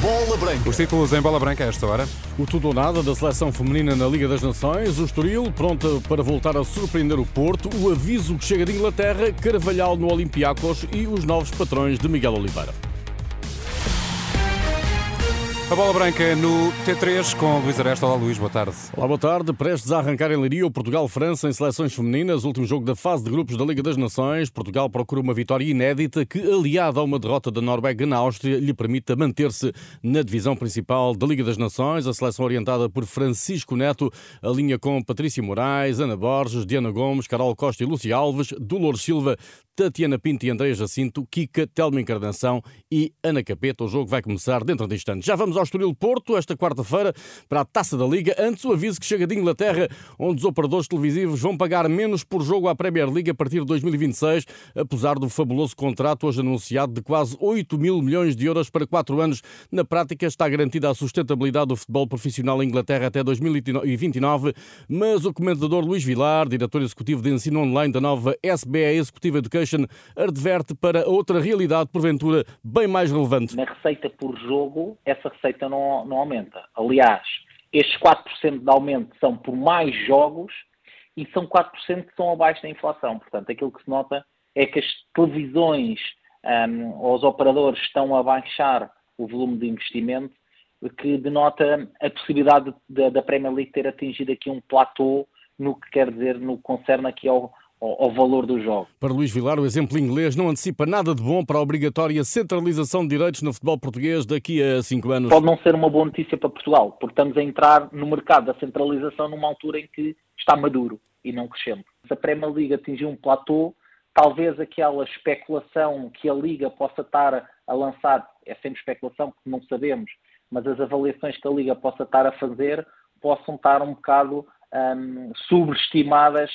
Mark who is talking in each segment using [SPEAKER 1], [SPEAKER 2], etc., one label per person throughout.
[SPEAKER 1] Bola Branca.
[SPEAKER 2] Os títulos em bola branca a esta hora.
[SPEAKER 3] O tudo ou nada da seleção feminina na Liga das Nações, o Estoril pronta para voltar a surpreender o Porto, o aviso que chega de Inglaterra, Carvalhal no Olympiacos e os novos patrões de Miguel Oliveira.
[SPEAKER 2] A bola branca no T3 com Luís Aresta. Olá Luís, boa tarde.
[SPEAKER 3] Olá, boa tarde. Prestes a arrancar em Leiria o Portugal-França em seleções femininas, último jogo da fase de grupos da Liga das Nações. Portugal procura uma vitória inédita que, aliada a uma derrota da Noruega na Áustria, lhe permita manter-se na divisão principal da Liga das Nações. A seleção orientada por Francisco Neto alinha com Patrícia Moraes, Ana Borges, Diana Gomes, Carol Costa e Lúcia Alves, Dolores Silva, Tatiana Pinto e Andréia Jacinto, Kika, Telma Encarnação e Ana Capeta. O jogo vai começar dentro de instantes. Já vamos ao Estoril Porto, esta quarta-feira, para a Taça da Liga. Antes, o aviso que chega de Inglaterra, onde os operadores televisivos vão pagar menos por jogo à Premier League a partir de 2026, apesar do fabuloso contrato hoje anunciado de quase 8 mil milhões de euros para quatro anos. Na prática, está garantida a sustentabilidade do futebol profissional em Inglaterra até 2029, mas o comentador Luís Vilar, diretor executivo de ensino online da nova SBA Executive Education, adverte para outra realidade, porventura, bem mais relevante.
[SPEAKER 4] Na receita por jogo, essa receita não, não aumenta. Aliás, estes 4% de aumento são por mais jogos e são 4% que são abaixo da inflação. Portanto, aquilo que se nota é que as televisões um, ou os operadores estão a baixar o volume de investimento, que denota a possibilidade da Premier League ter atingido aqui um platô no que quer dizer, no que concerne aqui ao, ao, ao valor do jogo.
[SPEAKER 3] Para Luís Vilar, o exemplo inglês não antecipa nada de bom para a obrigatória centralização de direitos no futebol português daqui a cinco anos.
[SPEAKER 4] Pode não ser uma boa notícia para Portugal, porque estamos a entrar no mercado da centralização numa altura em que está maduro e não crescendo. Se a Premier League atingir um platô, talvez aquela especulação que a Liga possa estar a lançar, é sempre especulação porque não sabemos, mas as avaliações que a Liga possa estar a fazer possam estar um bocado hum, subestimadas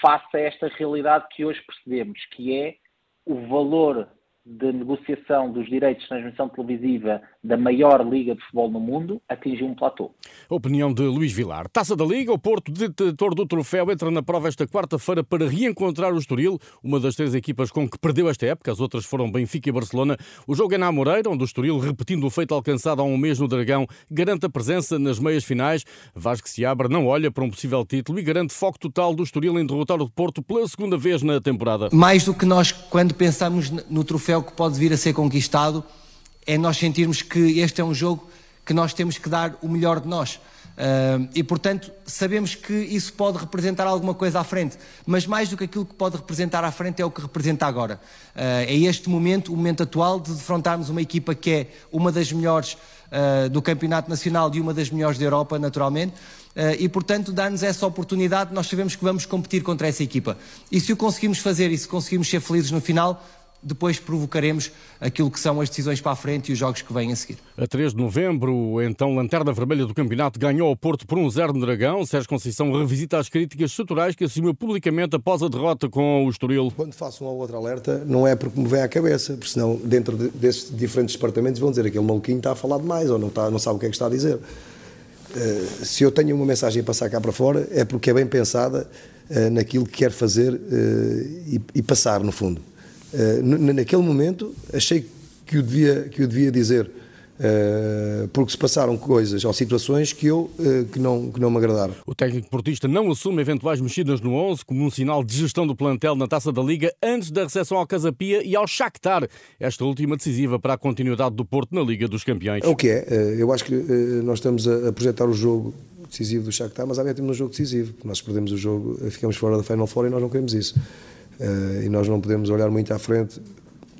[SPEAKER 4] face a esta realidade que hoje percebemos, que é o valor de negociação dos direitos de transmissão televisiva da maior liga de futebol no mundo atingiu um platô.
[SPEAKER 3] Opinião de Luís Vilar. Taça da Liga, o Porto, detentor do troféu, entra na prova esta quarta-feira para reencontrar o Estoril, uma das três equipas com que perdeu esta época, as outras foram Benfica e Barcelona. O jogo é na Moreira, onde o Estoril, repetindo o feito alcançado há um mês no Dragão, garante a presença nas meias finais. Vasco Seabra não olha para um possível título e garante foco total do Estoril em derrotar o Porto pela segunda vez na temporada.
[SPEAKER 5] Mais do que nós, quando pensamos no troféu que pode vir a ser conquistado, é nós sentirmos que este é um jogo que nós temos que dar o melhor de nós. Uh, e portanto sabemos que isso pode representar alguma coisa à frente, mas mais do que aquilo que pode representar à frente é o que representa agora. Uh, é este momento, o momento atual, de defrontarmos uma equipa que é uma das melhores uh, do Campeonato Nacional e uma das melhores da Europa, naturalmente. e portanto, dar-nos essa oportunidade, nós sabemos que vamos competir contra essa equipa. E se o conseguimos fazer e se conseguimos ser felizes no final, depois provocaremos aquilo que são as decisões para a frente e os jogos que vêm a seguir.
[SPEAKER 3] A 3 de novembro, então, Lanterna Vermelha do Campeonato ganhou ao Porto por um 0 no Dragão. Sérgio Conceição revisita as críticas estruturais que assumiu publicamente após a derrota com o Estoril.
[SPEAKER 6] Quando faço um ou outro alerta, não é porque me vem à cabeça, porque senão, dentro desses diferentes departamentos, vão dizer aquele maluquinho está a falar demais ou não, está, não sabe o que é que está a dizer. Uh, se eu tenho uma mensagem a passar cá para fora, é porque é bem pensada uh, naquilo que quer fazer uh, e, e passar, no fundo. Uh, naquele momento achei que o devia, que o devia dizer, uh, porque se passaram coisas ou situações que eu uh, que não, que não me agradaram.
[SPEAKER 3] O técnico portista não assume eventuais mexidas no 11 como um sinal de gestão do plantel na Taça da Liga antes da recepção ao Casapia e ao Shakhtar, esta última decisiva para a continuidade do Porto na Liga dos Campeões.
[SPEAKER 6] É o que é, eu acho que nós estamos a projetar o jogo decisivo do Shakhtar, mas há temos um jogo decisivo, nós perdemos o jogo, ficamos fora da Final Four e nós não queremos isso. Uh, e nós não podemos olhar muito à frente,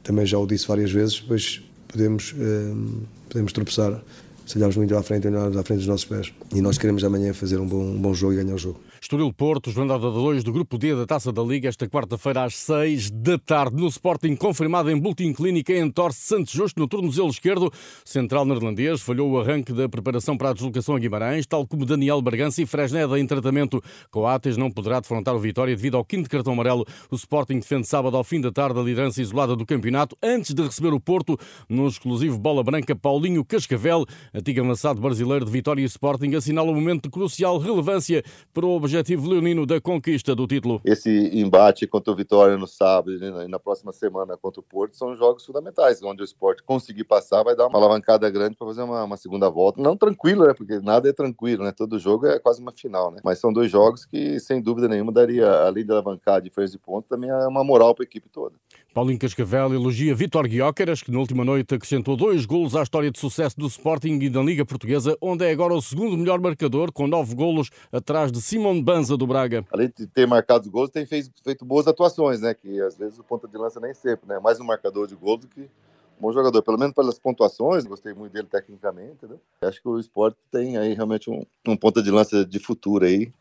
[SPEAKER 6] também já o disse várias vezes, pois podemos, uh, podemos tropeçar se olharmos muito à frente olharmos à frente dos nossos pés. E nós queremos amanhã fazer um bom, um bom jogo e ganhar o jogo.
[SPEAKER 3] Estoril-Porto, jornada 2 do Grupo D da Taça da Liga, esta quarta-feira às 6 da tarde. No Sporting, confirmado em boletim clínica, entorce Santos Justo no tornozelo esquerdo. Central neerlandês falhou o arranque da preparação para a deslocação a Guimarães, tal como Daniel Bargança e Fresneda em tratamento. Coates não poderá defrontar o Vitória devido ao quinto cartão amarelo. O Sporting defende sábado ao fim da tarde a liderança isolada do campeonato, antes de receber o Porto no exclusivo bola branca Paulinho Cascavel, antigo avançado brasileiro de Vitória e Sporting, assinala um momento de crucial relevância para o objetivo leonino da conquista do título.
[SPEAKER 1] Esse embate contra o Vitória no sábado e na próxima semana contra o Porto são jogos fundamentais, onde o esporte conseguir passar vai dar uma alavancada grande para fazer uma, uma, segunda volta. Não tranquilo, né? Porque nada é tranquilo, né? Todo jogo é quase uma final, né? Mas são dois jogos que, sem dúvida nenhuma, daria, além de alavancar a diferença de pontos, também é uma moral para a equipe toda.
[SPEAKER 3] Paulinho Cascavel elogia Vitor Guióqueras, que na última noite acrescentou dois golos à história de sucesso do Sporting e da Liga Portuguesa, onde é agora o segundo melhor marcador, com nove golos, atrás de Simon Banza do Braga.
[SPEAKER 1] Além de ter marcado gols, tem feito, feito boas atuações, né? Que às vezes o ponta de lança nem sempre, né? Mais um marcador de gols do que um bom jogador, pelo menos pelas pontuações, gostei muito dele tecnicamente? Acho que o esporte tem aí realmente um, um ponta de lança de futuro aí.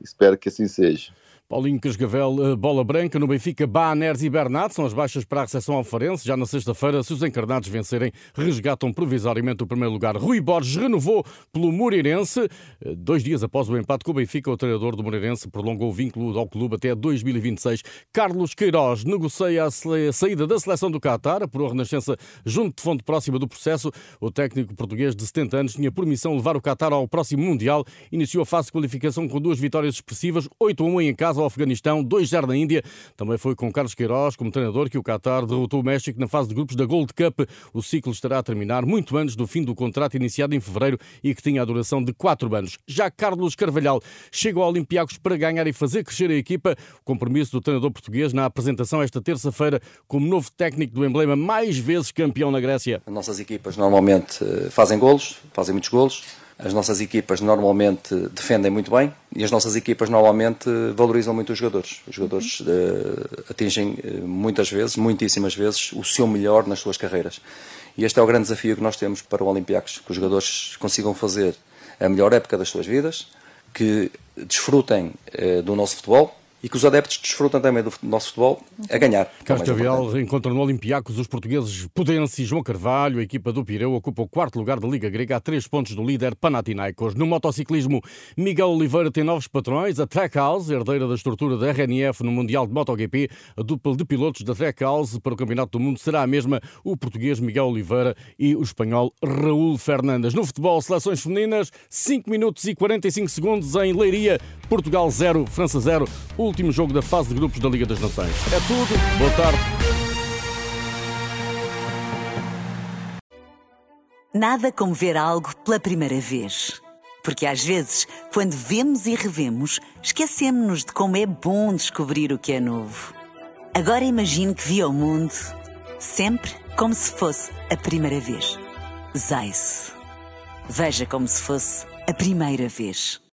[SPEAKER 1] Espero que assim seja.
[SPEAKER 3] Paulinho Casgavel, eh, bola branca no Benfica, Baaners e Bernat são as baixas para a recepção ao Farense. Já na sexta-feira, se os encarnados vencerem, resgatam provisoriamente o primeiro lugar. Rui Borges renovou pelo Moreirense. Eh, dois dias após o empate com o Benfica, o treinador do Moreirense prolongou o vínculo ao clube até 2026. Carlos Queiroz negocia a saída da seleção do Qatar por uma renascença junto de fonte próxima do processo. O técnico português de 70 anos tinha permissão levar o Qatar ao próximo Mundial. Iniciou a fase de qualificação com duas vitórias expressivas, 8 a 1 em casa ao Afeganistão, 2-0 na Índia. Também foi com Carlos Queiroz como treinador que o Qatar derrotou o México na fase de grupos da Gold Cup. O ciclo estará a terminar muito antes do fim do contrato iniciado em fevereiro e que tinha a duração de 4 anos. Já Carlos Carvalhal chegou ao Olympiacos para ganhar e fazer crescer a equipa. O compromisso do treinador português na apresentação esta terça-feira como novo técnico do emblema mais vezes campeão na Grécia.
[SPEAKER 7] As nossas equipas normalmente eh, fazem golos, fazem muitos golos. As nossas equipas normalmente defendem muito bem e as nossas equipas normalmente valorizam muito os jogadores. Os jogadores uh, atingem uh, muitas vezes, muitíssimas vezes, o seu melhor nas suas carreiras. E este é o grande desafio que nós temos para o Olympiacos, que os jogadores consigam fazer a melhor época das suas vidas, que desfrutem uh, do nosso futebol, e que os adeptos desfrutam também do nosso futebol a ganhar.
[SPEAKER 3] É Carlos Cavial encontra no Olympiacos os portugueses Pudense e João Carvalho. A equipa do Pireu ocupa o quarto lugar da Liga Grega a três pontos do líder Panathinaikos. No motociclismo, Miguel Oliveira tem novos patrões. A Trackhouse, herdeira da estrutura da RNF no Mundial de MotoGP, a dupla de pilotos da Trackhouse para o Campeonato do Mundo será a mesma o português Miguel Oliveira e o espanhol Raul Fernandes. No futebol, seleções femininas, 5 minutos e 45 segundos em Leiria, Portugal 0, França 0 último jogo da fase de grupos da Liga das Nações. É tudo. Boa tarde.
[SPEAKER 8] Nada como ver algo pela primeira vez. Porque às vezes, quando vemos e revemos, esquecemos-nos de como é bom descobrir o que é novo. Agora imagine que viu o mundo sempre como se fosse a primeira vez. Zais. Veja como se fosse a primeira vez.